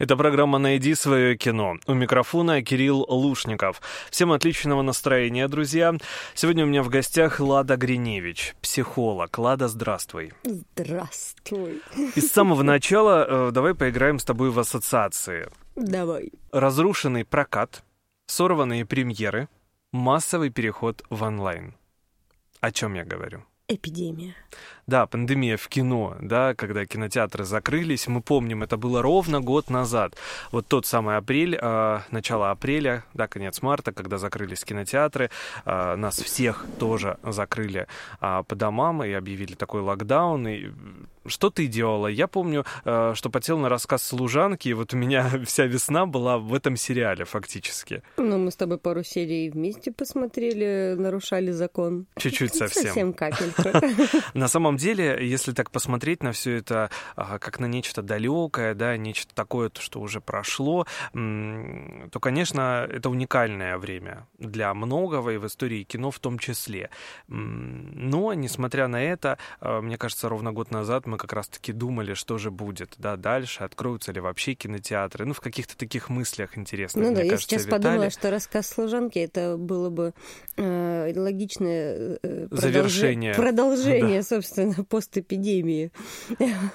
Это программа «Найди свое кино». У микрофона Кирилл Лушников. Всем отличного настроения, друзья. Сегодня у меня в гостях Лада Гриневич, психолог. Лада, здравствуй. Здравствуй. И с самого начала э, давай поиграем с тобой в ассоциации. Давай. Разрушенный прокат, сорванные премьеры, массовый переход в онлайн. О чем я говорю? Эпидемия. Да, пандемия в кино, да, когда кинотеатры закрылись, мы помним, это было ровно год назад. Вот тот самый апрель, э, начало апреля, да, конец марта, когда закрылись кинотеатры, э, нас всех тоже закрыли э, по домам и объявили такой локдаун. И что ты делала? Я помню, э, что потел на рассказ служанки, и вот у меня вся весна была в этом сериале фактически. Ну, мы с тобой пару серий вместе посмотрели, нарушали закон. Чуть-чуть совсем. Совсем капельку. На самом деле, если так посмотреть на все это а, как на нечто далекое, да, нечто такое, что уже прошло, то, конечно, это уникальное время для многого и в истории кино в том числе. Но, несмотря на это, а, мне кажется, ровно год назад мы как раз-таки думали, что же будет, да, дальше, откроются ли вообще кинотеатры, ну, в каких-то таких мыслях интересных, Ну да, я кажется, сейчас витали. подумала, что рассказ служанки это было бы э, логичное э, продолжи- Завершение. продолжение, собственно, постэпидемии.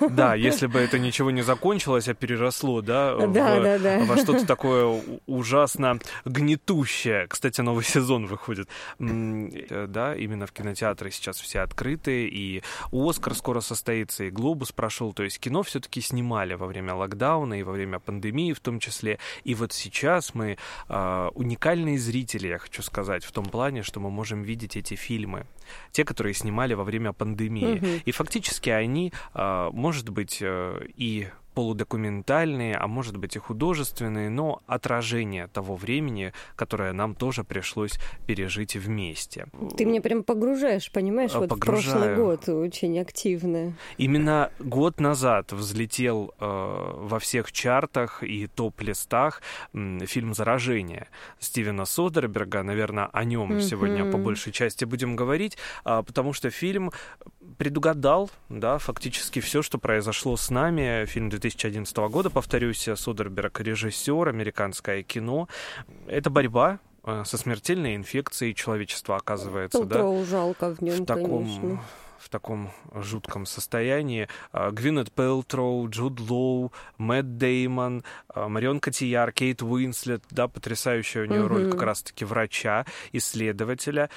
Да, если бы это ничего не закончилось, а переросло, да, в- Да, да, да. во что-то такое ужасно гнетущее. Кстати, новый сезон выходит. Э, Да, именно в кинотеатры сейчас все открыты, и Оскар скоро состоится, и Глобус прошел. То есть кино все-таки снимали во время локдауна и во время пандемии в том числе. И вот сейчас мы а, уникальные зрители, я хочу сказать, в том плане, что мы можем видеть эти фильмы. Те, которые снимали во время пандемии. И фактически они, а, может быть, э, и полудокументальные, а может быть и художественные, но отражение того времени, которое нам тоже пришлось пережить вместе. Ты меня прям погружаешь, понимаешь, А, вот в прошлый погружаю. год очень активно. Именно год назад взлетел э, во всех чартах и топ-листах м, фильм «Заражение» Стивена Содерберга. Наверное, о нем Мгм. сегодня по большей части будем говорить, а, потому что фильм предугадал, да, фактически все, что произошло с нами. Фильм 2011 года, повторюсь, Содерберг режиссер, американское кино. Это борьба э, со смертельной инфекцией человечества, оказывается, да? Пелтроу жалко в нем, в таком, конечно. В таком жутком состоянии. А, Гвинет Пелтроу, Джуд Лоу, Мэтт Деймон, а, Марион Котияр, Кейт Уинслет, да, потрясающая у нее роль Мгм. как раз-таки врача, исследователя,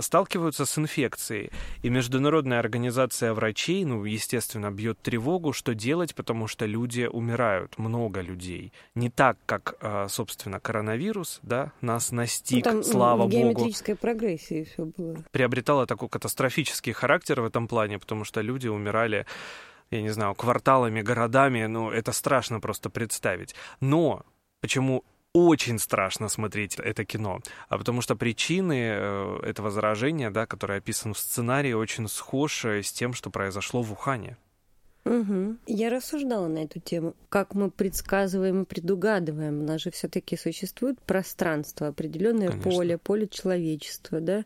сталкиваются с инфекцией. И Международная организация врачей, ну, естественно, бьет тревогу, что делать, потому что люди умирают, много людей. Не так, как, а, собственно, коронавирус, да, нас Ну, настиг, там слава в богу геометрической прогрессии все было. приобретала такой катастрофический характер в этом плане, потому что люди умирали, я не знаю, кварталами, городами, ну, это страшно просто представить. Но почему очень страшно смотреть это кино, а потому что причины э, этого заражения, да, который описан в сценарии, очень схожи с тем, что произошло в Ухане. Мгм. Я рассуждала на эту тему. Как мы предсказываем и предугадываем. У нас же все-таки существует пространство, определенное Конечно. поле, поле человечества, да?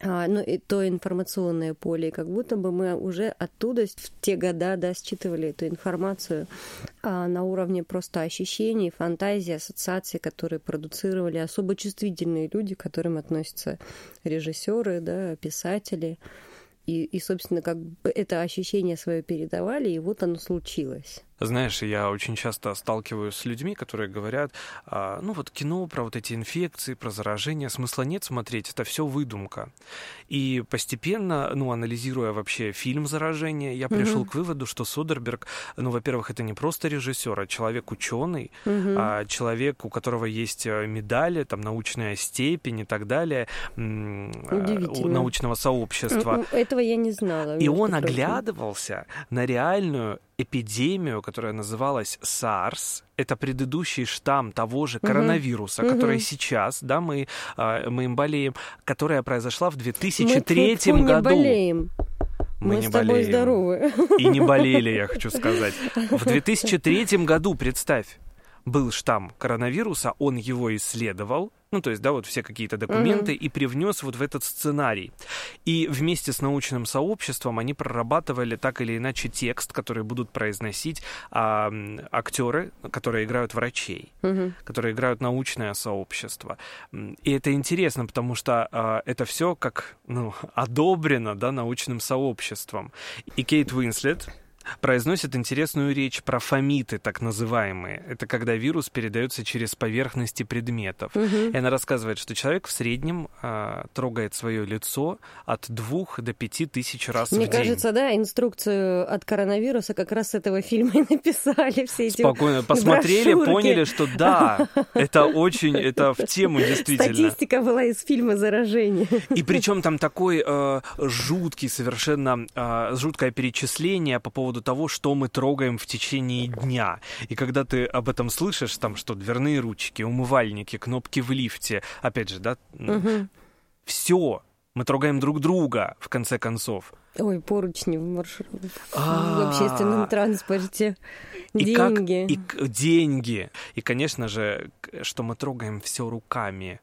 А, ну и то информационное поле, и как будто бы мы уже оттуда в те года да, считывали эту информацию а, на уровне просто ощущений, фантазии, ассоциаций, которые продуцировали особо чувствительные люди, к которым относятся режиссеры, да, писатели. И, и, собственно, как бы это ощущение свое передавали, и вот оно случилось. Знаешь, я очень часто сталкиваюсь с людьми, которые говорят, а, ну вот кино про вот эти инфекции, про заражение, смысла нет смотреть, это все выдумка. И постепенно, ну, анализируя вообще фильм «Заражение», я пришел Мгм. к выводу, что Содерберг, ну, во-первых, это не просто режиссер, а человек ученый, Мгм. а человек, у которого есть э, медали, там, научная степень и так далее, э, у научного сообщества. Этого я не знала. И он прочим. оглядывался на реальную эпидемию, которая называлась SARS. Это предыдущий штамм того же коронавируса, Мгм. который сейчас, да, мы, а, мы им болеем, которая произошла в Мы 2003 тьфу-тьфу, не году. болеем. Мы Мы, не с тобой болеем. здоровы. И не болели, я хочу сказать. В 2003 году, представь. Был штамм коронавируса, он его исследовал, ну, то есть, да, вот все какие-то документы, mm-hmm. и привнес вот в этот сценарий. И вместе с научным сообществом они прорабатывали так или иначе текст, который будут произносить а, актеры, которые играют врачей, mm-hmm. которые играют научное сообщество. И это интересно, потому что а, это все как, ну, одобрено, да, научным сообществом. И Кейт Уинслет, произносит интересную речь про фомиты, так называемые. Это когда вирус передается через поверхности предметов. Угу. И она рассказывает, что человек в среднем э, трогает свое лицо от двух до пяти тысяч раз Мне в день. Мне кажется, да, инструкцию от коронавируса как раз с этого фильма и написали все эти Спокойно посмотрели, брошюрки. поняли, что да, это очень, это в тему действительно. Статистика была из фильма заражения. И причем там такой э, жуткий совершенно, э, жуткое перечисление по поводу поводу того, что мы трогаем в течение дня. И когда ты об этом слышишь, там что, дверные ручки, умывальники, кнопки в лифте, опять же, да, угу. все, мы трогаем друг друга, в конце концов. Ой, поручни в маршрут, в общественном транспорте, и деньги. Как, и деньги. И, конечно же, что мы трогаем все руками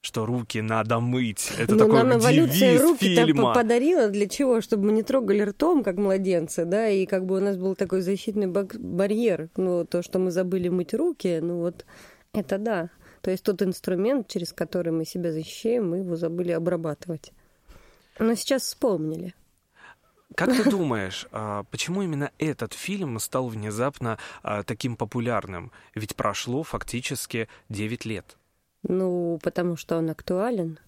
что руки надо мыть. Это Но такой нам эволюция девиз руки фильма. подарила для чего? Чтобы мы не трогали ртом, как младенцы, да, и как бы у нас был такой защитный барьер. Ну, то, что мы забыли мыть руки, ну вот это да. То есть тот инструмент, через который мы себя защищаем, мы его забыли обрабатывать. Но сейчас вспомнили. Как ты думаешь, а, почему именно этот фильм стал внезапно а, таким популярным? Ведь прошло фактически 9 лет. Ну, потому что он актуален.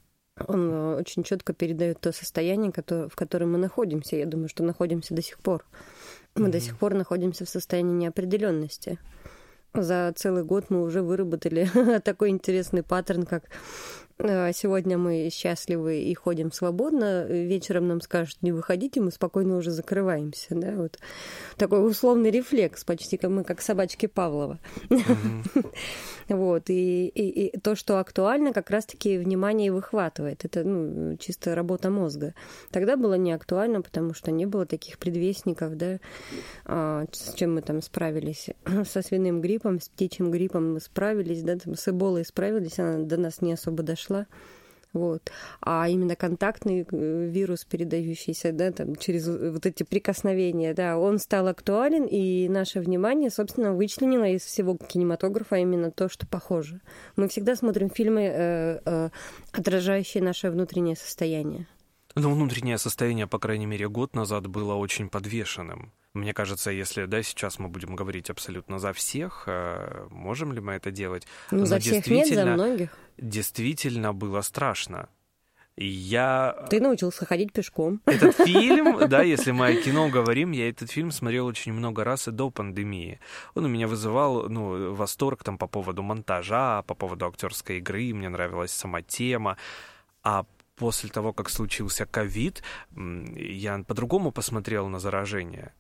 Он э, очень четко передает то состояние, в котором мы находимся. Я думаю, что находимся до сих пор. Мы mm-hmm. до сих пор находимся в состоянии неопределенности. За целый год мы уже выработали такой интересный паттерн, как сегодня мы счастливы и ходим свободно, вечером нам скажут не выходите, мы спокойно уже закрываемся, да, вот такой условный рефлекс, почти как мы как собачки Павлова. Вот, и, и, и то, что актуально, как раз-таки внимание выхватывает. Это ну, чисто работа мозга. Тогда было не актуально, потому что не было таких предвестников, да, а, с чем мы там справились. Со свиным гриппом, с птичьим гриппом мы справились, да, там, с эболой справились, она до нас не особо дошла пошла. Вот. А именно контактный э, вирус, передающийся да, там, через вот эти прикосновения, да, он стал актуален, и наше внимание, собственно, вычленило из всего кинематографа именно то, что похоже. Мы всегда смотрим фильмы, э, э, отражающие наше внутреннее состояние. Ну, внутреннее состояние, по крайней мере, год назад было очень подвешенным. Мне кажется, если да, сейчас мы будем говорить абсолютно за всех, э, можем ли мы это делать? Ну, Но за всех нет, за многих. Действительно было страшно. И я... Ты научился ходить пешком. Этот фильм, да, если мы о кино говорим, я этот фильм смотрел очень много раз и до пандемии. Он у меня вызывал, ну, восторг там по поводу монтажа, по поводу актерской игры, мне нравилась сама тема. А после того, как случился ковид, я по-другому посмотрел на заражение.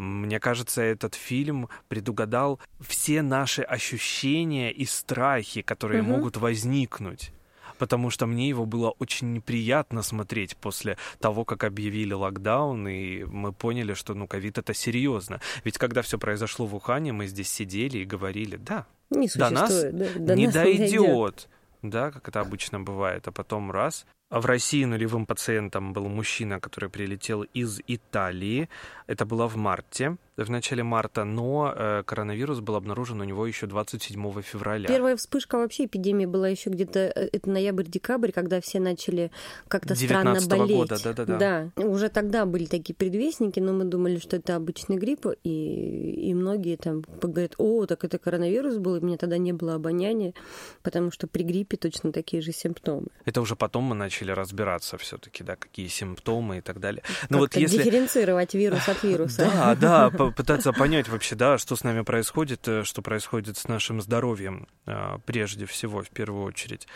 Мне кажется, этот фильм предугадал все наши ощущения и страхи, которые угу. могут возникнуть потому что мне его было очень неприятно смотреть после того, как объявили локдаун, и мы поняли, что, ну, ковид это серьезно. Ведь когда все произошло в Ухане, мы здесь сидели и говорили, да, не до нас да, до не нас дойдет, да, как это обычно бывает, а потом раз — в России нулевым пациентом был мужчина, который прилетел из Италии. Это было в марте в начале марта, но э, коронавирус был обнаружен у него еще 27 февраля. Первая вспышка вообще эпидемии была еще где-то э, это ноябрь-декабрь, когда все начали как-то странно болеть. года, да-да-да. Да, уже тогда были такие предвестники, но мы думали, что это обычный грипп, и, и многие там говорят, о, так это коронавирус был, и у меня тогда не было обоняния, потому что при гриппе точно такие же симптомы. Это уже потом мы начали разбираться все-таки, да, какие симптомы и так далее. Но вот если... дифференцировать вирус от вируса. Да, да, пытаться понять вообще, да, что с нами происходит, э, что происходит с нашим здоровьем э, прежде всего, в первую очередь.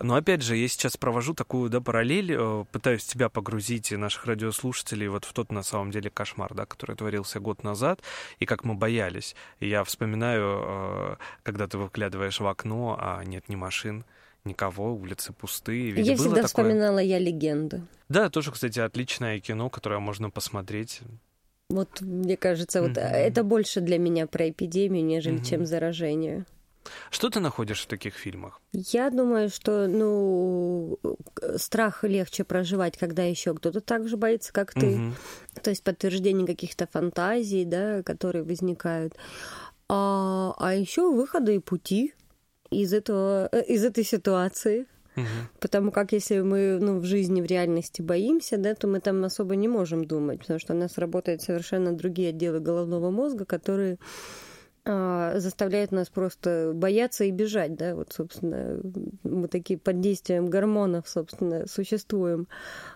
Но опять же, я сейчас провожу такую, да, параллель, э, пытаюсь тебя погрузить и наших радиослушателей вот в тот, на самом деле, кошмар, да, который творился год назад, и как мы боялись. И я вспоминаю, когда ты выглядываешь в окно, а нет ни машин, никого, улицы пустые. Ведь я всегда такое... вспоминала «Я легенда». Да, тоже, кстати, отличное кино, которое можно посмотреть. Вот, мне кажется, вот mm-hmm. это больше для меня про эпидемию, нежели mm-hmm. чем заражение. Что ты находишь в таких фильмах? Я думаю, что, ну, страх легче проживать, когда еще кто-то так же боится, как ты. Угу. То есть подтверждение каких-то фантазий, да, которые возникают. А, а еще выходы и пути из этого, э, из этой ситуации. Угу. Потому как если мы ну, в жизни, в реальности боимся, да, то мы там особо не можем думать, потому что у нас работают совершенно другие отделы головного мозга, которые заставляет нас просто бояться и бежать, да, вот, собственно, мы такие под действием гормонов, собственно, существуем,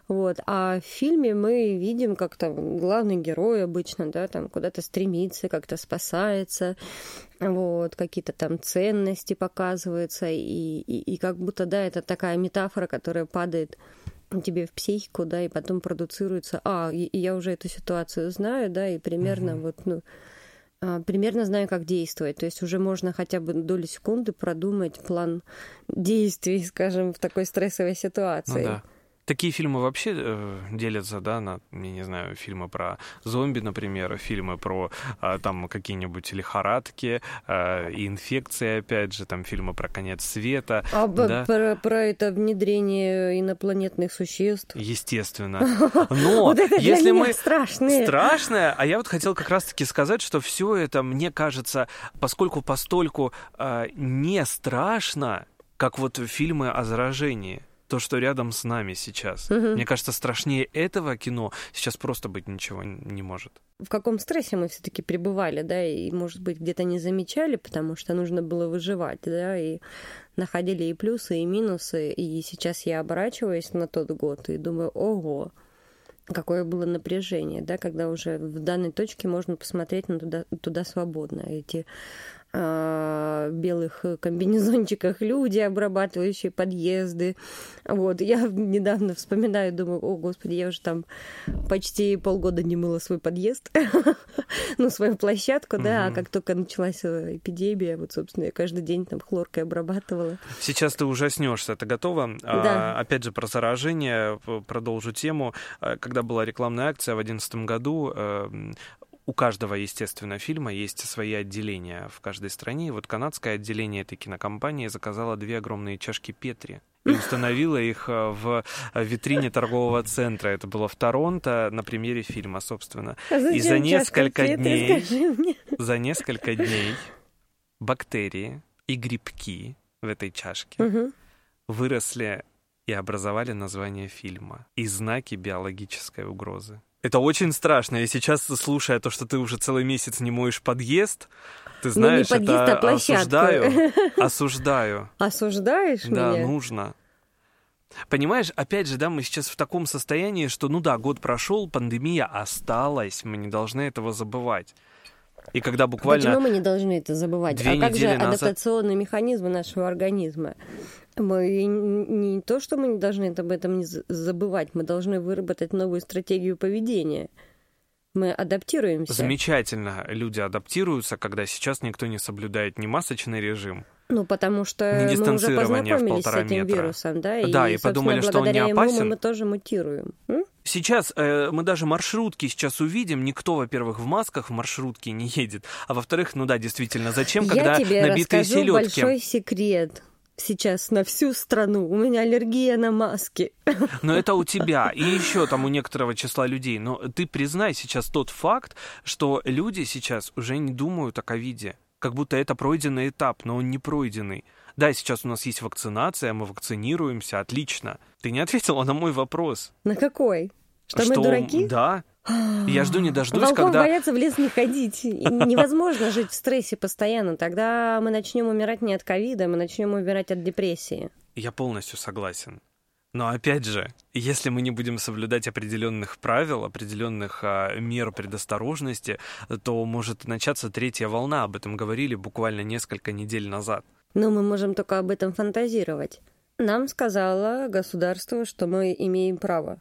вот, а в фильме мы видим, как там главный герой обычно, да, там куда-то стремится, как-то спасается, вот, какие-то там ценности показываются, и, и, и как будто, да, это такая метафора, которая падает тебе в психику, да, и потом продуцируется, а, и, и я уже эту ситуацию знаю, да, и примерно угу. вот, ну, а, примерно знаю, как действовать. То есть уже можно хотя бы долю секунды продумать план действий, скажем, в такой стрессовой ситуации. Ну, да. Такие фильмы вообще э, делятся, да, на, я не знаю, фильмы про зомби, например, фильмы про э, там какие-нибудь лихорадки, э, инфекции, опять же, там фильмы про конец света. А да? про, про это внедрение инопланетных существ? Естественно. Но вот это если мы... страшное. Страшное, а я вот хотел как раз-таки сказать, что все это, мне кажется, поскольку постольку э, не страшно, как вот фильмы о заражении то, что рядом с нами сейчас. Угу. Мне кажется, страшнее этого кино сейчас просто быть ничего не может. В каком стрессе мы все-таки пребывали, да, и, может быть, где-то не замечали, потому что нужно было выживать, да, и находили и плюсы, и минусы. И сейчас я оборачиваюсь на тот год и думаю, ого, какое было напряжение, да, когда уже в данной точке можно посмотреть на туда, туда свободно. Эти а, белых комбинезончиках люди, обрабатывающие подъезды. Вот. Я недавно вспоминаю, думаю, о, господи, я уже там почти полгода не мыла свой подъезд, ну, свою площадку, да, а как только началась э, эпидемия, вот, собственно, я каждый день там хлоркой обрабатывала. Сейчас ты ужаснешься, ты готова? А, да. опять же, про заражение, продолжу тему. А, когда была рекламная акция в 2011 году, э, у каждого, естественно, фильма есть свои отделения в каждой стране. И вот канадское отделение этой кинокомпании заказало две огромные чашки Петри и установила их э, в витрине торгового центра. Это было в Торонто на премьере фильма, собственно. А и за несколько дней, за несколько дней бактерии и грибки в этой чашке угу. выросли и образовали название фильма и знаки биологической угрозы. Это очень страшно. И сейчас, слушая то, что ты уже целый месяц не моешь подъезд, ты знаешь, ну, не подъезд, это а осуждаю. Осуждаю. Осуждаешь да, меня? Да, нужно. Понимаешь, опять же, да, мы сейчас в таком состоянии, что, ну да, год прошел, пандемия осталась, мы не должны этого забывать. И когда буквально... Почему мы не должны это забывать? Две а как же назад... адаптационные механизмы нашего организма? Мы не то, что мы не должны об этом не забывать, мы должны выработать новую стратегию поведения. Мы адаптируемся. Замечательно. Люди адаптируются, когда сейчас никто не соблюдает ни масочный режим, ну, потому что мы уже познакомились с этим метра. вирусом, да, да и, и подумали, что он не опасен. Ему мы тоже мутируем. М? Сейчас э, мы даже маршрутки сейчас увидим. Никто, во-первых, в масках в маршрутке не едет. А во-вторых, ну да, действительно, зачем, когда Я тебе набитые расскажу селедки? большой секрет сейчас на всю страну. У меня аллергия на маски. Но это у тебя и еще там у некоторого числа людей. Но ты признай сейчас тот факт, что люди сейчас уже не думают о ковиде. Как будто это пройденный этап, но он не пройденный. Да, сейчас у нас есть вакцинация, мы вакцинируемся, отлично. Ты не ответила на мой вопрос. На какой? Что, что мы дураки? Да. Я жду не дождусь, Волков когда... боятся в лес не ходить. Невозможно жить в стрессе постоянно. Тогда мы начнем умирать не от ковида, мы начнем умирать от депрессии. Я полностью согласен. Но опять же, если мы не будем соблюдать определенных правил, определенных а, мер предосторожности, то может начаться третья волна. Об этом говорили буквально несколько недель назад. Но мы можем только об этом фантазировать. Нам сказала государство, что мы имеем право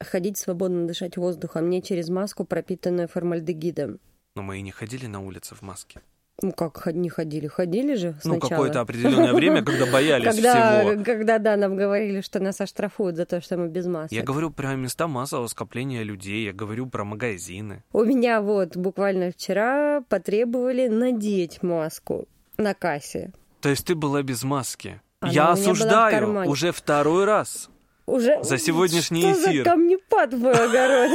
ходить свободно, дышать воздухом, не через маску, пропитанную формальдегидом. Но мы и не ходили на улице в маске. Ну как не ходили? Ходили же сначала. Ну какое-то определенное время, когда боялись когда, всего. Когда, да, нам говорили, что нас оштрафуют за то, что мы без маски. Я говорю про места массового скопления людей, я говорю про магазины. У меня вот буквально вчера потребовали надеть маску. на кассе. То есть ты была без маски? Она Я осуждаю уже второй раз уже за сегодняшний что эфир. За камнепад в мой огород.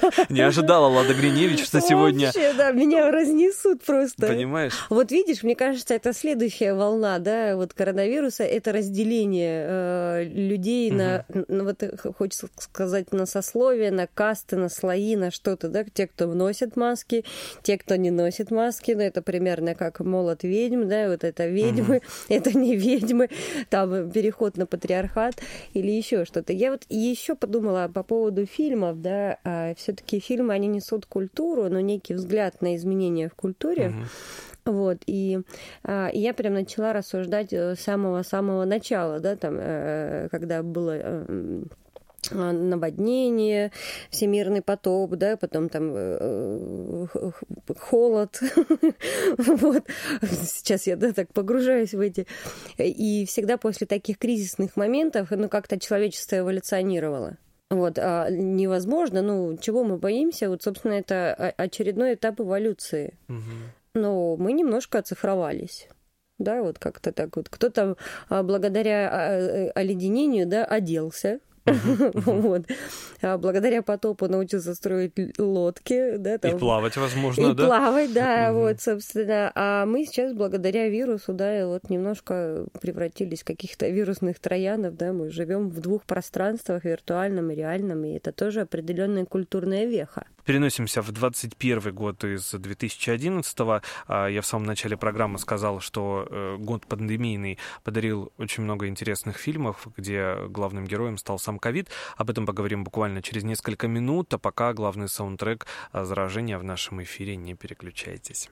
Не ожидала Лада Гриневич, что сегодня... Вообще, да, меня разнесут просто. Понимаешь? Вот видишь, мне кажется, это следующая волна, да, вот коронавируса, это разделение э, людей на, на, вот э, хочется сказать, на сословия, на касты, на слои, на что-то, да, те, кто носит маски, те, кто не носит маски, ну, это примерно как молот ведьм, да, вот это ведьмы, это не ведьмы, там переход на патриархат или еще что-то. Я вот еще подумала по поводу фильмов, да, а все-таки фильмы, они несут культуру, но некий взгляд на изменения в культуре. Uh-huh. Вот, и, а, и я прям начала рассуждать с самого-самого начала, да, там, э, когда было э, наводнение, всемирный потоп, да, потом там э, холод. вот. Сейчас я да, так погружаюсь в эти. И всегда после таких кризисных моментов, ну, как-то человечество эволюционировало. Вот, а невозможно, ну, чего мы боимся? Вот, собственно, это очередной этап эволюции. Но мы немножко оцифровались да, вот как-то так вот. Кто-то а, благодаря а, э, оледенению, да, оделся, вот. А благодаря потопу научился строить лодки. Да, там, и плавать, возможно, и да? И плавать, да, вот, собственно. А мы сейчас благодаря вирусу, да, вот немножко превратились в каких-то вирусных троянов, да, мы живем в двух пространствах, виртуальном и реальном, и это тоже определенная культурная веха переносимся в 21 год из 2011 -го. А, я в самом начале программы сказал, что э, год пандемийный подарил очень много интересных фильмов, где главным героем стал сам ковид. Об этом поговорим буквально через несколько минут, а пока главный саундтрек а, заражения в нашем эфире. Не переключайтесь.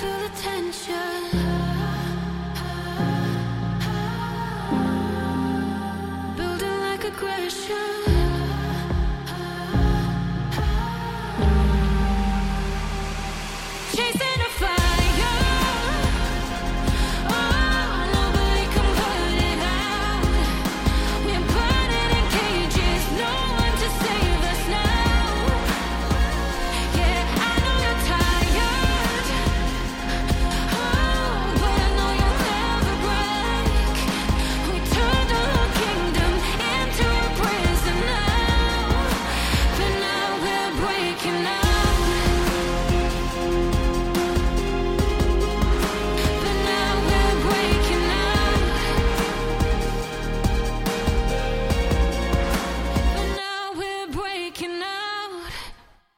Feel the tension.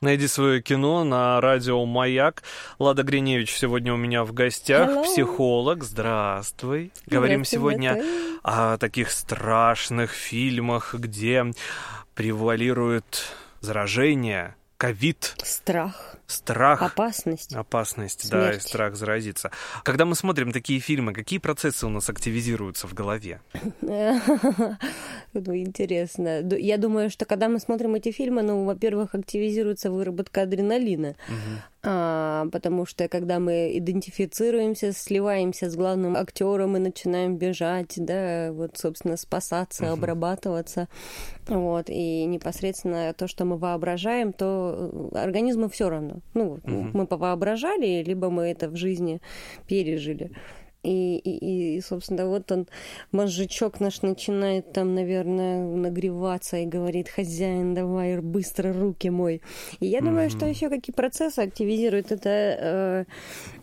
Найди свое кино на радио «Маяк». Лада Гриневич сегодня у меня в гостях, Hello. психолог. Здравствуй. Говорим сегодня о таких страшных фильмах, где превалирует заражение, ковид, Страх, страх. опасность. Опасность, да, и Смерть. страх заразиться. Когда мы смотрим такие фильмы, какие процессы у нас активизируются в голове? Ну, интересно. Я думаю, что когда мы смотрим эти фильмы, ну, во-первых, активизируется выработка адреналина. А, потому что когда мы идентифицируемся, сливаемся с главным актером и начинаем бежать, да, вот, собственно, спасаться, обрабатываться, вот, и непосредственно то, что мы воображаем, то э, организму все равно. Ну, Мгм. мы повоображали, либо мы это в жизни пережили. И, и, и, собственно, вот он, мозжечок наш начинает там, наверное, нагреваться и говорит, хозяин, давай быстро руки мой. И я думаю, что Мгм. еще какие процессы активизируют это, э,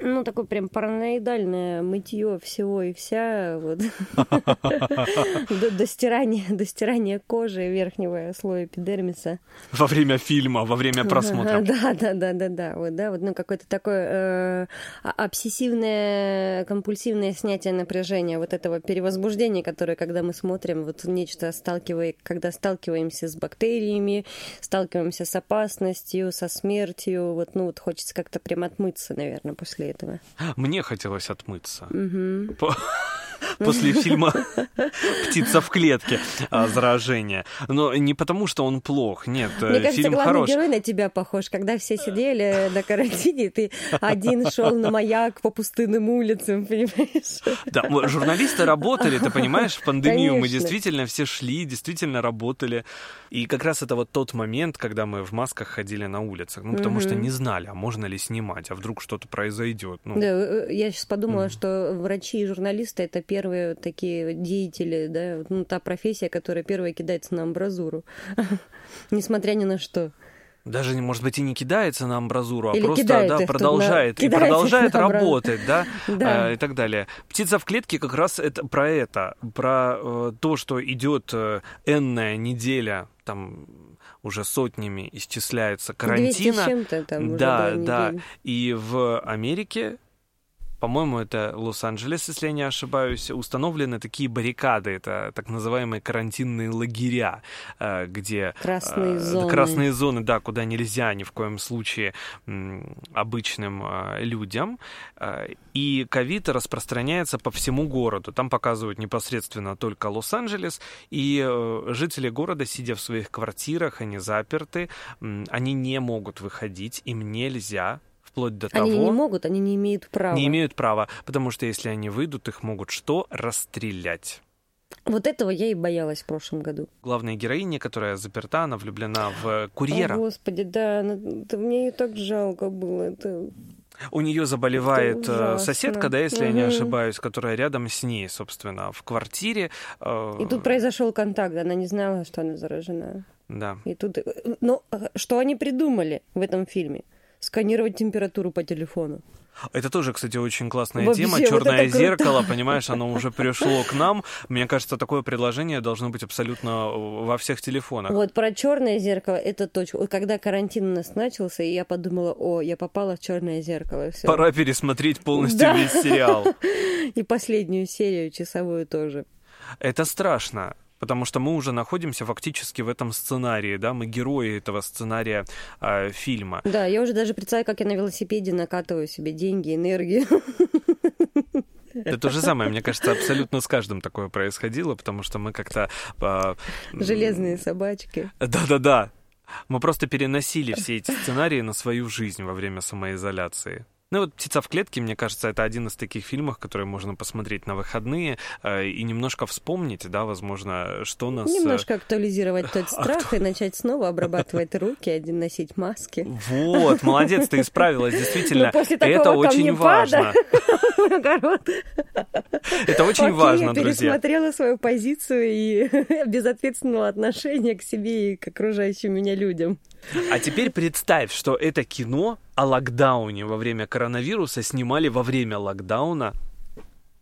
ну, такое прям параноидальное мытье всего и вся, вот, до, стирания, до стирания кожи верхнего слоя эпидермиса. Во время фильма, во время просмотра. Да, да, да, да, да, вот, да, вот, ну, какое-то такое э, а- обсессивное, компульсивное снятие напряжения, вот этого перевозбуждения, которое, когда мы смотрим, вот нечто сталкивая, когда сталкиваемся с бактериями, сталкиваемся с опасностью, со смертью, вот, ну, вот хочется как-то прям отмыться, наверное, после этого. Мне хотелось отмыться. Мгм. По- После фильма «Птица в клетке» а, заражение. Но не потому, что он плох. Нет, э, Мне кажется, фильм главный хорош. герой на тебя похож, когда все сидели на карантине, ты один шел на маяк по пустынным улицам, понимаешь? Да, мы- журналисты работали, ты понимаешь, в пандемию мы Конечно. действительно все шли, действительно работали. И как раз это вот тот момент, когда мы в масках ходили на улицах. Ну, потому что Мгм. не знали, а можно ли снимать, а вдруг что-то произойдет. Ну, Да, э, я сейчас подумала, Мгм. что врачи и журналисты это первые такие деятели, да, ну, та профессия, которая первая кидается на амбразуру, несмотря ни на что. Даже, может быть, и не кидается на амбразуру, а Или просто кидает да, их тут на- продолжает, и продолжает работать, да, Да. э, и так далее. Птица в клетке как раз это про это, про э, то, что идет э, энная неделя, там уже сотнями исчисляется 200 карантина. с чем-то там уже да, было да. недель. И в Америке, по-моему, это Лос-Анджелес, если я не ошибаюсь, установлены такие баррикады, это так называемые карантинные лагеря, э, где Красные э, зоны. красные зоны, да, куда нельзя ни в коем случае обычным э, людям. И ковид распространяется по всему городу. Там показывают непосредственно только Лос-Анджелес. И жители города, сидя в своих квартирах, они заперты, они не могут выходить, им нельзя вплоть до того... Они не могут, они не имеют права. Не имеют права, потому что если они выйдут, их могут что? Расстрелять. Вот этого я и боялась в прошлом году. Главная героиня, которая заперта, она влюблена в О, курьера. Господи, да, ну, да мне ее так жалко было. Это... У нее заболевает э, соседка, да, если я не ошибаюсь, которая рядом с ней, собственно, в квартире. э, И тут произошел контакт, она не знала, что она заражена. Да. И тут, э, ну, э, что они придумали в этом фильме? Сканировать температуру по телефону. Это тоже, кстати, очень классная Вообще, тема. вот Черное круто. зеркало, понимаешь, оно уже пришло к нам. Мне кажется, такое предложение должно быть абсолютно во всех телефонах. Вот про черное зеркало это точно. Вот когда карантин у нас начался, и я подумала, о, я попала в черное зеркало. Всё. Пора пересмотреть полностью Да. весь сериал. И последнюю серию часовую тоже. Это страшно. Потому что мы уже находимся фактически в этом сценарии, да, мы герои этого сценария э, фильма. Да, я уже даже представляю, как я на велосипеде накатываю себе деньги, энергию. Это то же самое, мне кажется, абсолютно с каждым такое происходило, потому что мы как-то... м, Железные собачки. Да-да-да. Мы просто переносили все эти сценарии на свою жизнь во время самоизоляции. Ну вот «Птица в клетке», мне кажется, это один из таких фильмов, которые можно посмотреть на выходные э, и немножко вспомнить, да, возможно, что нас... э, Немножко актуализировать тот страх и начать снова обрабатывать руки, один носить маски. Вот, молодец, ты исправилась, действительно. Ну, это очень важно. Это очень важно, я друзья. пересмотрела свою позицию и безответственного отношения к себе и к окружающим меня людям. А теперь представь, что это кино о локдауне во время коронавируса снимали во время локдауна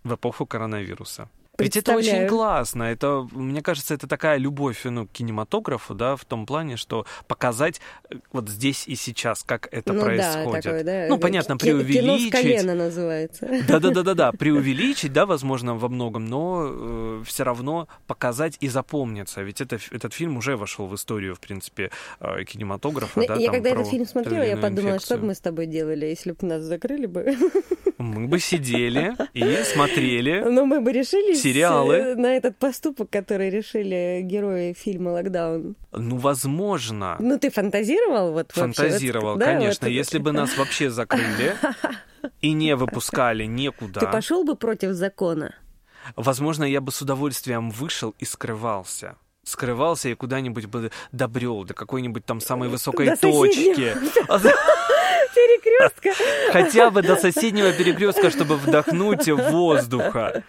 в эпоху коронавируса. Ведь это очень классно. Это, мне кажется, это такая любовь ну, к кинематографу, да, в том плане, что показать э, вот здесь и сейчас, как это ну, происходит. Да, такое, да. Ну, понятно, преувеличить. Кино с колена называется. Да-да-да-да-да, преувеличить, да, возможно, во многом, но э, все равно показать и запомниться. Ведь это, этот фильм уже вошел в историю, в принципе, э, кинематографа. Ну, да, я когда этот фильм смотрела, я подумала, инфекцию. что бы мы с тобой делали, если бы нас закрыли бы. Мы бы сидели и смотрели. Но мы бы решили сериалы на этот поступок, который решили герои фильма «Локдаун». Ну, возможно. Ну, ты фантазировал? Вот, фантазировал, вообще, конечно. Вот... Если бы нас вообще закрыли и не выпускали никуда. Ты пошел бы против закона? Возможно, я бы с удовольствием вышел и скрывался скрывался и куда-нибудь бы добрел до какой-нибудь там самой высокой до точки. Перекрестка. Хотя бы до соседнего перекрестка, чтобы вдохнуть воздуха.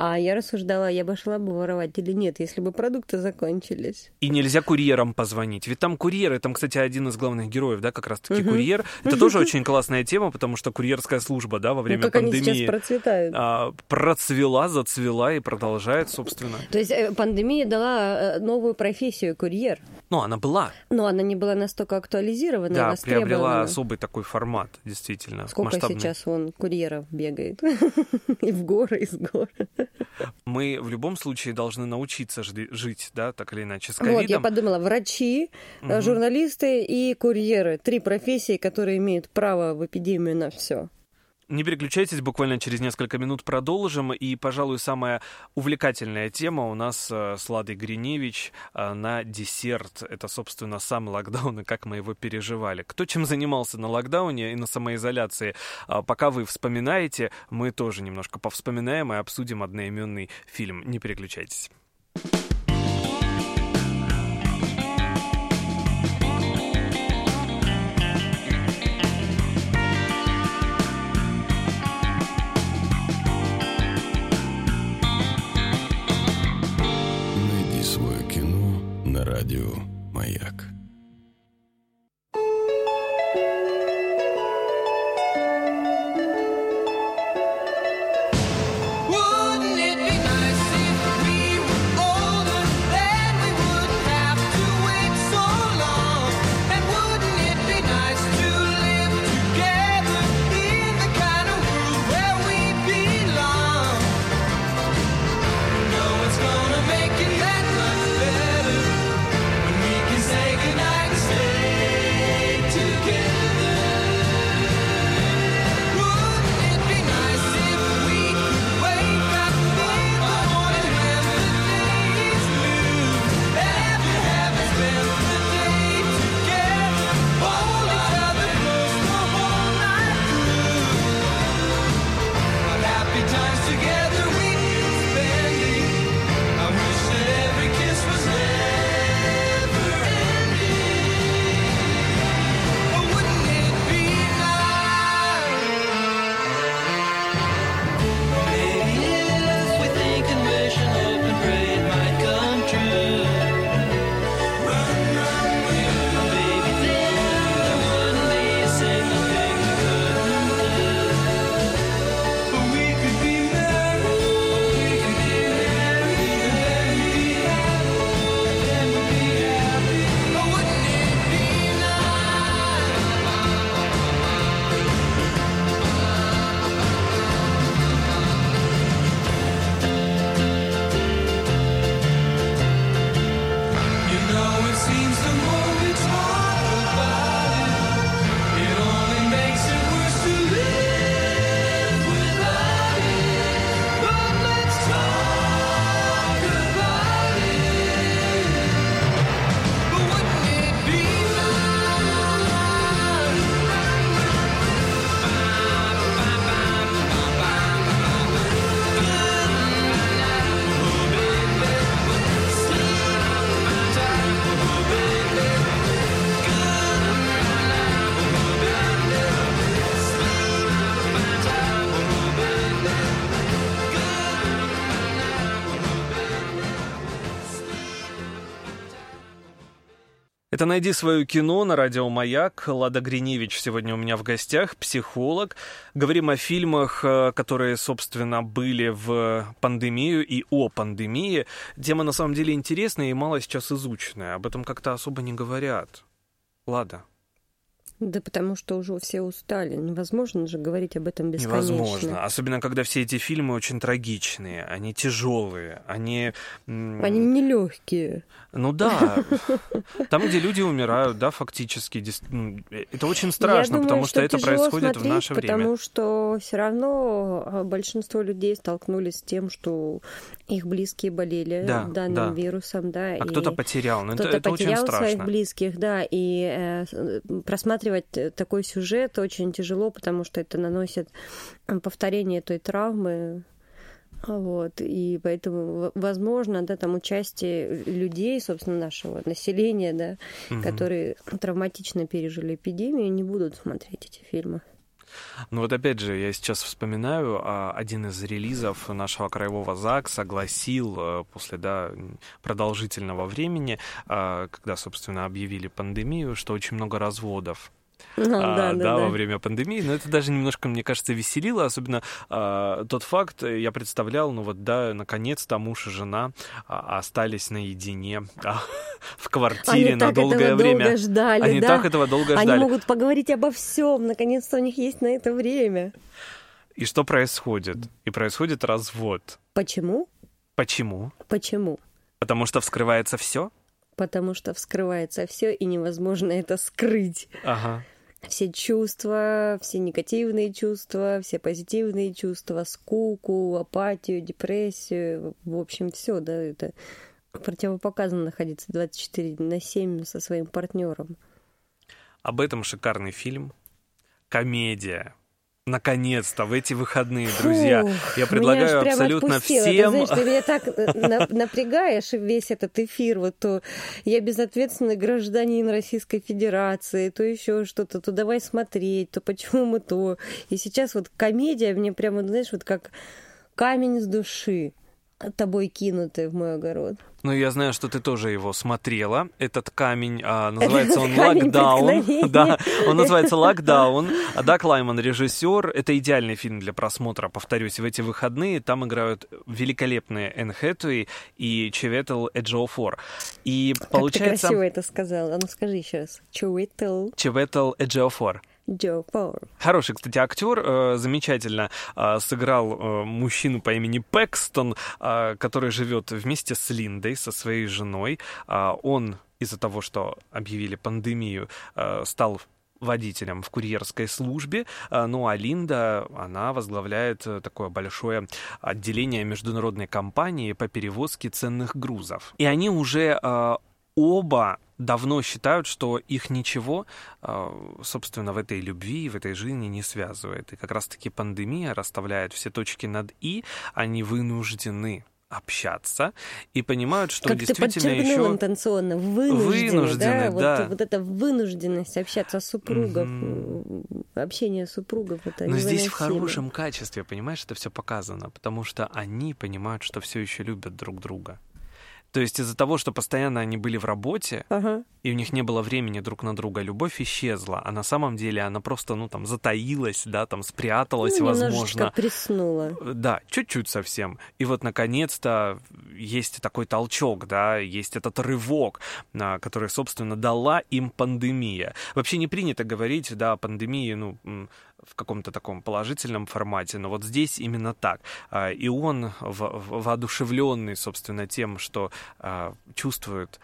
А я рассуждала, я бы шла бы воровать или нет, если бы продукты закончились. И нельзя курьерам позвонить. Ведь там курьеры, там, кстати, один из главных героев, да, как раз-таки угу. курьер. Это тоже очень классная тема, потому что курьерская служба, да, во время ну, как пандемии... Они сейчас процветают. А, процвела, зацвела и продолжает, собственно. То есть э, пандемия дала э, новую профессию курьер. Ну, она была. Но она не была настолько актуализирована да, приобрела особый такой формат, действительно. Сколько масштабный. сейчас он курьеров бегает? И в горы, и с гор. Мы в любом случае должны научиться жить, да, так или иначе, с ковидом. Вот, я подумала, врачи, угу. журналисты и курьеры. Три профессии, которые имеют право в эпидемию на все. Не переключайтесь, буквально через несколько минут продолжим. И, пожалуй, самая увлекательная тема у нас э, с Ладой Гриневич э, на десерт. Это, собственно, сам локдаун и как мы его переживали. Кто чем занимался на локдауне и на самоизоляции? А пока вы вспоминаете, мы тоже немножко повспоминаем и обсудим одноименный фильм. Не переключайтесь. Радио «Маяк». Это «Найди свое кино» на радио «Маяк». Лада Гриневич сегодня у меня в гостях, психолог. Говорим о фильмах, э, которые, собственно, были в пандемию и о пандемии. Тема, на самом деле, интересная и мало сейчас изученная. Об этом как-то особо не говорят. Лада. Да потому что уже все устали. Невозможно же говорить об этом бесконечно. Невозможно. Особенно, когда все эти фильмы очень трагичные, они тяжелые, они... Они нелегкие. Ну да. Там, где люди умирают, да, фактически. Ну, это очень страшно, думаю, потому что, это происходит в наше время. Потому что все равно а, большинство людей столкнулись с тем, что их близкие болели да, данным да. вирусом, да. А кто-то потерял. Ну, кто-то это, потерял очень страшно. своих близких, да, и э, просматривать такой сюжет очень тяжело, потому что это наносит повторение той травмы, вот, и поэтому, возможно, да, там участие людей, собственно, нашего населения, да, угу. которые травматично пережили эпидемию, не будут смотреть эти фильмы. Ну вот опять же, я сейчас вспоминаю, а, один из релизов нашего краевого ЗАГС согласил э, после да, продолжительного времени, а, когда, собственно, объявили пандемию, что очень много разводов а, да, да, да, во время пандемии. Но это даже немножко, мне кажется, веселило, особенно а, тот факт, я представлял, ну вот, да, наконец-то муж и жена а, остались наедине а, в квартире Они на долгое время. Долго ждали, Они да? так этого долго Они ждали. могут поговорить обо всем, наконец-то у них есть на это время. И что происходит? И происходит развод. Почему? Почему? Почему? Потому что вскрывается все? Потому что вскрывается все, и невозможно это скрыть. Ага. Все чувства, все негативные чувства, все позитивные чувства, скуку, апатию, депрессию, в общем, все, да, это противопоказано находиться 24 на 7 со своим партнером. Об этом шикарный фильм. Комедия. Наконец-то, в эти выходные, друзья. Фух, я предлагаю абсолютно отпустило. всем... Ты знаешь, ты меня так напрягаешь весь этот эфир, вот то я безответственный гражданин Российской Федерации, то еще что-то, то давай смотреть, то почему мы то. И сейчас вот комедия мне прямо, знаешь, вот как камень с души тобой кинутый в мой огород. Ну, я знаю, что ты тоже его смотрела. Этот камень, а, называется он «Локдаун». Да, он называется «Локдаун». А Дак Лайман режиссер. Это идеальный фильм для просмотра, повторюсь, в эти выходные. Там играют великолепные Энн Хэтуэй и Чеветл Эджиофор. И получается... Как ты красиво это сказал. А ну скажи еще раз. Чеветл. Чеветл Эджиофор. Джо Фор. Хороший, кстати, актер, э, замечательно э, сыграл э, мужчину по имени Пэкстон, который живет вместе с Линдой, со своей женой. Он из-за того, что объявили пандемию, стал водителем в курьерской службе. Ну а Линда, она возглавляет такое большое отделение международной компании по перевозке ценных грузов. И они уже оба давно считают, что их ничего, собственно, в этой любви, в этой жизни не связывает. И как раз-таки пандемия расставляет все точки над «и», они вынуждены общаться и понимают, что как действительно ты еще интенционно вынуждены, вынуждены да? да. Вот, вот эта вынужденность общаться с супругом, угу. общение супругов это Но здесь в хорошем качестве, понимаешь, это все показано, потому что они понимают, что все еще любят друг друга. То есть из-за того, что постоянно они были в работе, ага. и у них не было времени друг на друга, любовь исчезла, а на самом деле она просто, ну, там, затаилась, да, там, спряталась, ну, возможно. приснула. Да, чуть-чуть совсем. И вот, наконец-то, есть такой толчок, да, есть этот рывок, который, собственно, дала им пандемия. Вообще не принято говорить, да, о пандемии, ну, в каком-то таком положительном формате, но вот здесь именно так. И он, воодушевленный, собственно, тем, что чувствует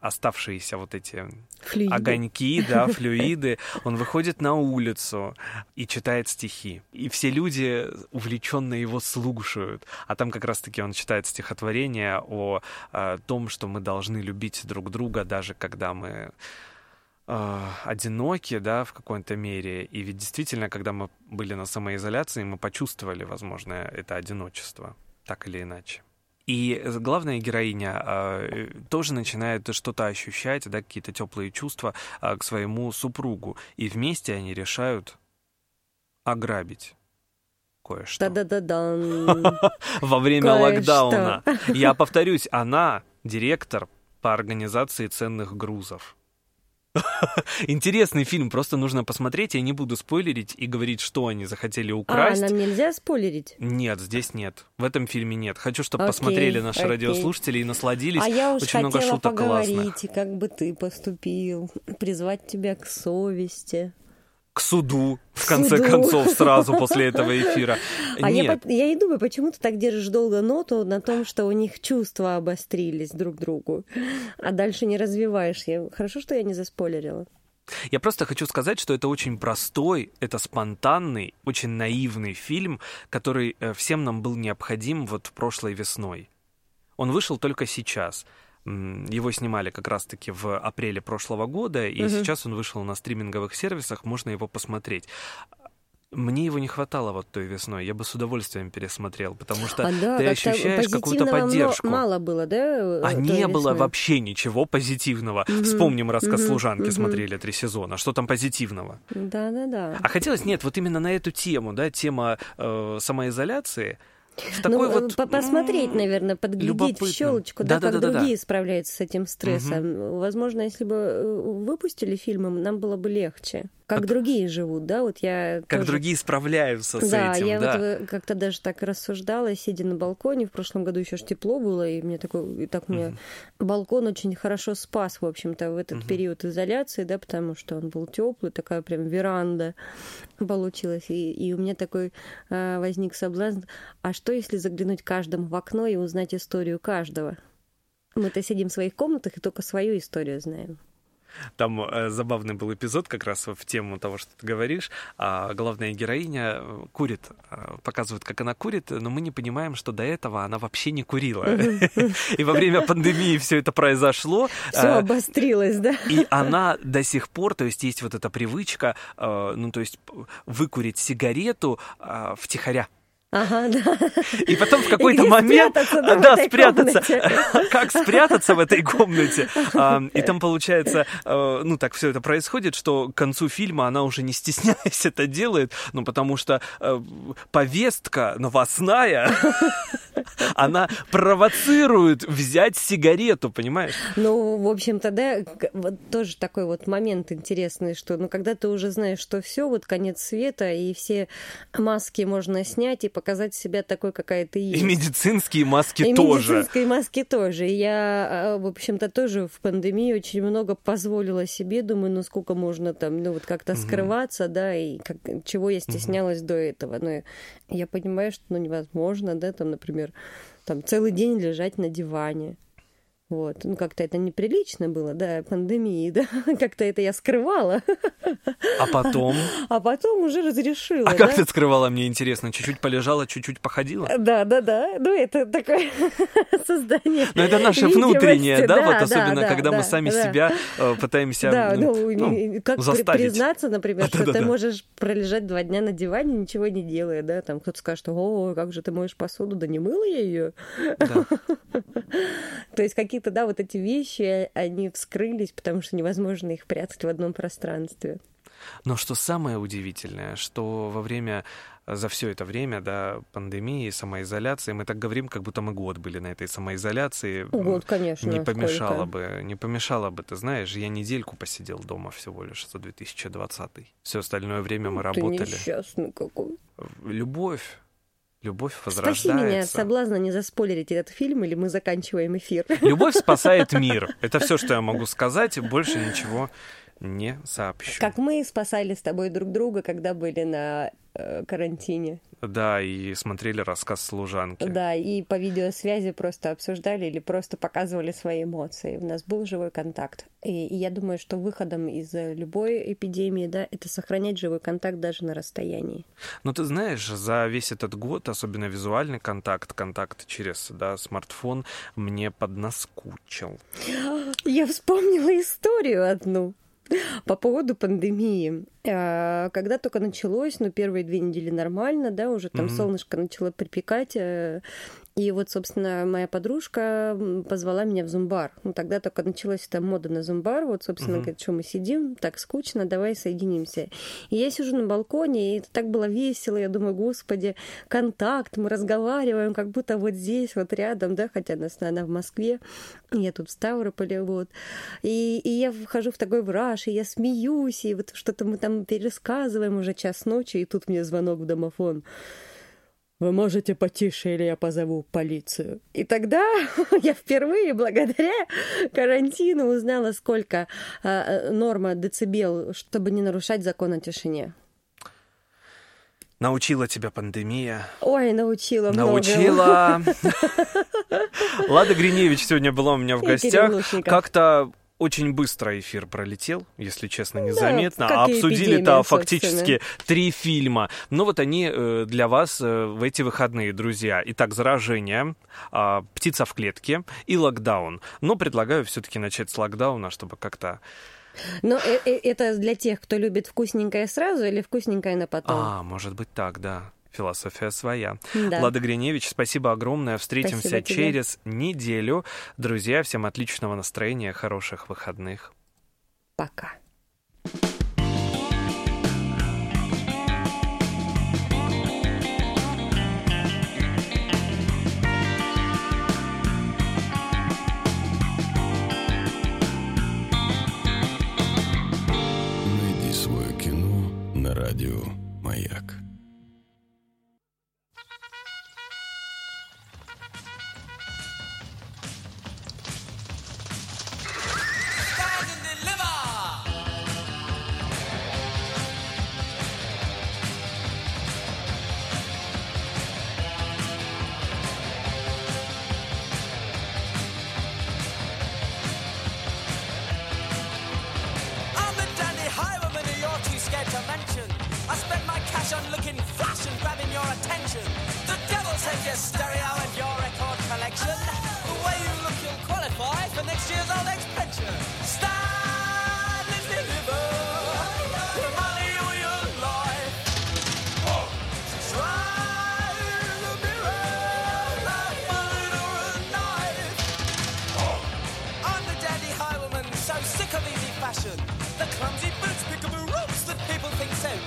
оставшиеся вот эти флюиды. огоньки, да, флюиды, он выходит на улицу и читает стихи. И все люди увлеченно его слушают. А там как раз-таки он читает стихотворение о, о том, что мы должны любить друг друга, даже когда мы одиноки, да, в какой-то мере. И ведь действительно, когда мы были на самоизоляции, мы почувствовали, возможно, это одиночество, так или иначе. И главная героиня э, тоже начинает что-то ощущать, да, какие-то теплые чувства э, к своему супругу. И вместе они решают ограбить кое-что. Да-да-да-да. Во время локдауна. Я повторюсь, она директор по организации ценных грузов. Интересный фильм, просто нужно посмотреть. Я не буду спойлерить и говорить, что они захотели А, украсть. нам нельзя спойлерить? Нет, здесь нет. В этом фильме нет. Хочу, чтобы Окей, посмотрели наши окей. радиослушатели и насладились. А я уж Очень много хотела шуток поговорить, классных. как бы ты поступил, призвать тебя к совести. К суду, в конце суду. концов, сразу после этого эфира. А я, Нет, пот- я и думаю, почему ты так держишь долго ноту на том, что у них чувства обострились друг к другу, а дальше не развиваешь. Я... Хорошо, что я не заспойлерила. я просто хочу сказать, что это очень простой, это спонтанный, очень наивный фильм, который э, всем нам был необходим вот прошлой весной. Он вышел только сейчас. Его снимали как раз-таки в апреле прошлого года, и Мгм. сейчас он вышел на стриминговых сервисах, можно его посмотреть. Мне его не хватало вот той весной, я бы с удовольствием пересмотрел, потому что а да, ты как-то ощущаешь какую-то поддержку. мало было, да? А той не было весной? вообще ничего позитивного. Мгм, Вспомним рассказ мгм, служанки, мгм. смотрели три сезона. Что там позитивного? Да-да-да. А хотелось, нет, вот именно на эту тему, да, тема э, самоизоляции. В такой ну, вот... по- посмотреть, наверное, подглядеть любопытно. в щелочку, да, как Да-да-да-да-да. другие справляются с этим стрессом. Возможно, если бы э, выпустили фильмы, нам было бы легче. Как Как- другие живут, да, вот я Как тоже- другие справляются с да, этим, я да. вот э, как-то даже так рассуждала, сидя на балконе. В прошлом году еще ж тепло было, и мне такой, и так мне Мгм. балкон очень хорошо спас, в общем-то, в этот Мгм. период изоляции, да, потому что он был теплый, такая прям веранда получилась. И, и у меня такой э, возник соблазн, а что если заглянуть каждому в окно и узнать историю каждого? Мы-то сидим в своих комнатах и только свою историю знаем. Там э, забавный был эпизод как раз в тему того, что ты говоришь. А главная героиня э, курит, э, показывает, как она курит, но мы не понимаем, что до этого она вообще не курила. И во время пандемии все это произошло. Все Э, обострилось, да? И она до сих пор, то есть есть вот эта привычка, ну то есть выкурить сигарету втихаря. Ага, да. И потом в какой-то момент... спрятаться, да, в да, спрятаться. комнате? Как спрятаться в этой комнате? А, И там получается, э, ну так все это происходит, что к концу фильма она уже не стесняясь это делает, ну потому что э, повестка новостная, она провоцирует взять сигарету, понимаешь? Ну, в общем-то, да, вот тоже такой вот момент интересный, что, ну, когда ты уже знаешь, что все, вот конец света, и все маски можно снять и показать себя такой, какая ты есть. И медицинские маски И тоже. медицинской маски тоже. И Я, а, в общем-то, тоже в пандемии очень много позволила себе. Думаю, ну сколько можно там, ну вот как-то скрываться, да, и как, чего я стеснялась до этого. Но я понимаю, что ну, невозможно, да, там, например, там целый день лежать на диване. Вот, ну как-то это неприлично было, да, пандемии, да, как-то это я скрывала, А потом... а потом уже разрешила. А как да. ты скрывала, мне интересно? Чуть-чуть полежала, чуть-чуть походила? Да, да, да. Ну, это такое создание. Но это наше внутреннее, да, вот да, особенно да, когда мы сами себя э, пытаемся Да, ну, ну, как заставить. признаться, например, что ты можешь пролежать два дня на диване, ничего не делая, да, там кто-то скажет, о, как же ты моешь посуду, да не мыла я ее. То есть какие-то, да, вот эти вещи, они вскрылись, потому что невозможно их прятать в одном пространстве. Но что самое удивительное, что во время, за все это время, да, пандемии, самоизоляции, мы так говорим, как будто мы год были на этой самоизоляции. Вот, конечно. Не помешало сколько. бы, не помешало бы, ты знаешь, я недельку посидел дома всего лишь за 2020. Все остальное время мы Ты работали. несчастный какой. Любовь, любовь Спаси возрождается. меня от соблазна не заспойлерить этот фильм, или мы заканчиваем эфир. Любовь спасает мир. Это все, что я могу сказать, и больше ничего не сообщу. Как мы спасали с тобой друг друга, когда были на э, карантине. Да, и смотрели рассказ служанки. Да, и по видеосвязи просто обсуждали или просто показывали свои эмоции. У нас был живой контакт. И, и я думаю, что выходом из э, любой эпидемии, да, это сохранять живой контакт даже на расстоянии. Но ты знаешь, за весь этот год, особенно визуальный контакт, контакт через да, смартфон, мне поднаскучил. Я вспомнила историю одну по поводу пандемии. А, когда только началось, ну, первые две недели нормально, да, уже там mm-hmm. солнышко начало припекать, э, и вот, собственно, моя подружка позвала меня в зумбар. Ну, тогда только началась эта мода на зумбар. Вот, собственно, uh-huh. говорит, что мы сидим, так скучно, давай соединимся. И я сижу на балконе, и это так было весело. Я думаю, господи, контакт, мы разговариваем, как будто вот здесь, вот рядом, да, хотя она, она в Москве, я тут в Ставрополе, вот. И, и я вхожу в такой враж, и я смеюсь, и вот что-то мы там пересказываем уже час ночи, и тут мне звонок в домофон. Вы можете потише, или я позову полицию. И тогда я впервые, благодаря карантину, узнала, сколько э, норма децибел, чтобы не нарушать закон о тишине. Научила тебя пандемия. Ой, научила Научила. Лада Гриневич сегодня была у меня в гостях. Как-то очень быстро эфир пролетел, если честно, незаметно. Да, Обсудили-то фактически три фильма. Но вот они э, для вас э, в эти выходные, друзья. Итак, «Заражение», э, «Птица в клетке» и «Локдаун». Но предлагаю все-таки начать с локдауна, чтобы как-то... Но э, э, это для тех, кто любит вкусненькое сразу или вкусненькое на потом? А, может быть так, да. Философия своя. Да. Лада Гриневич, спасибо огромное. Встретимся спасибо через неделю. Друзья, всем отличного настроения, хороших выходных. Пока. Найди свое кино на радио «Маяк».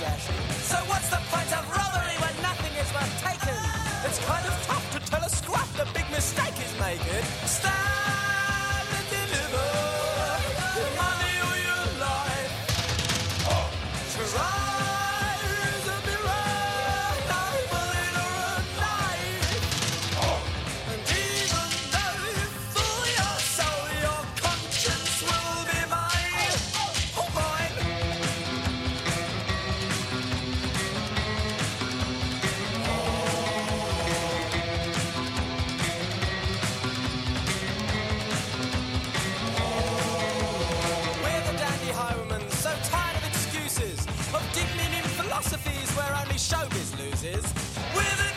So what's the point of robbery when nothing is worth taking? It's kind of tough to tell a scrap the big mistake is making. Stand and deliver your money or your life. Oh, try. philosophies where only showbiz loses. With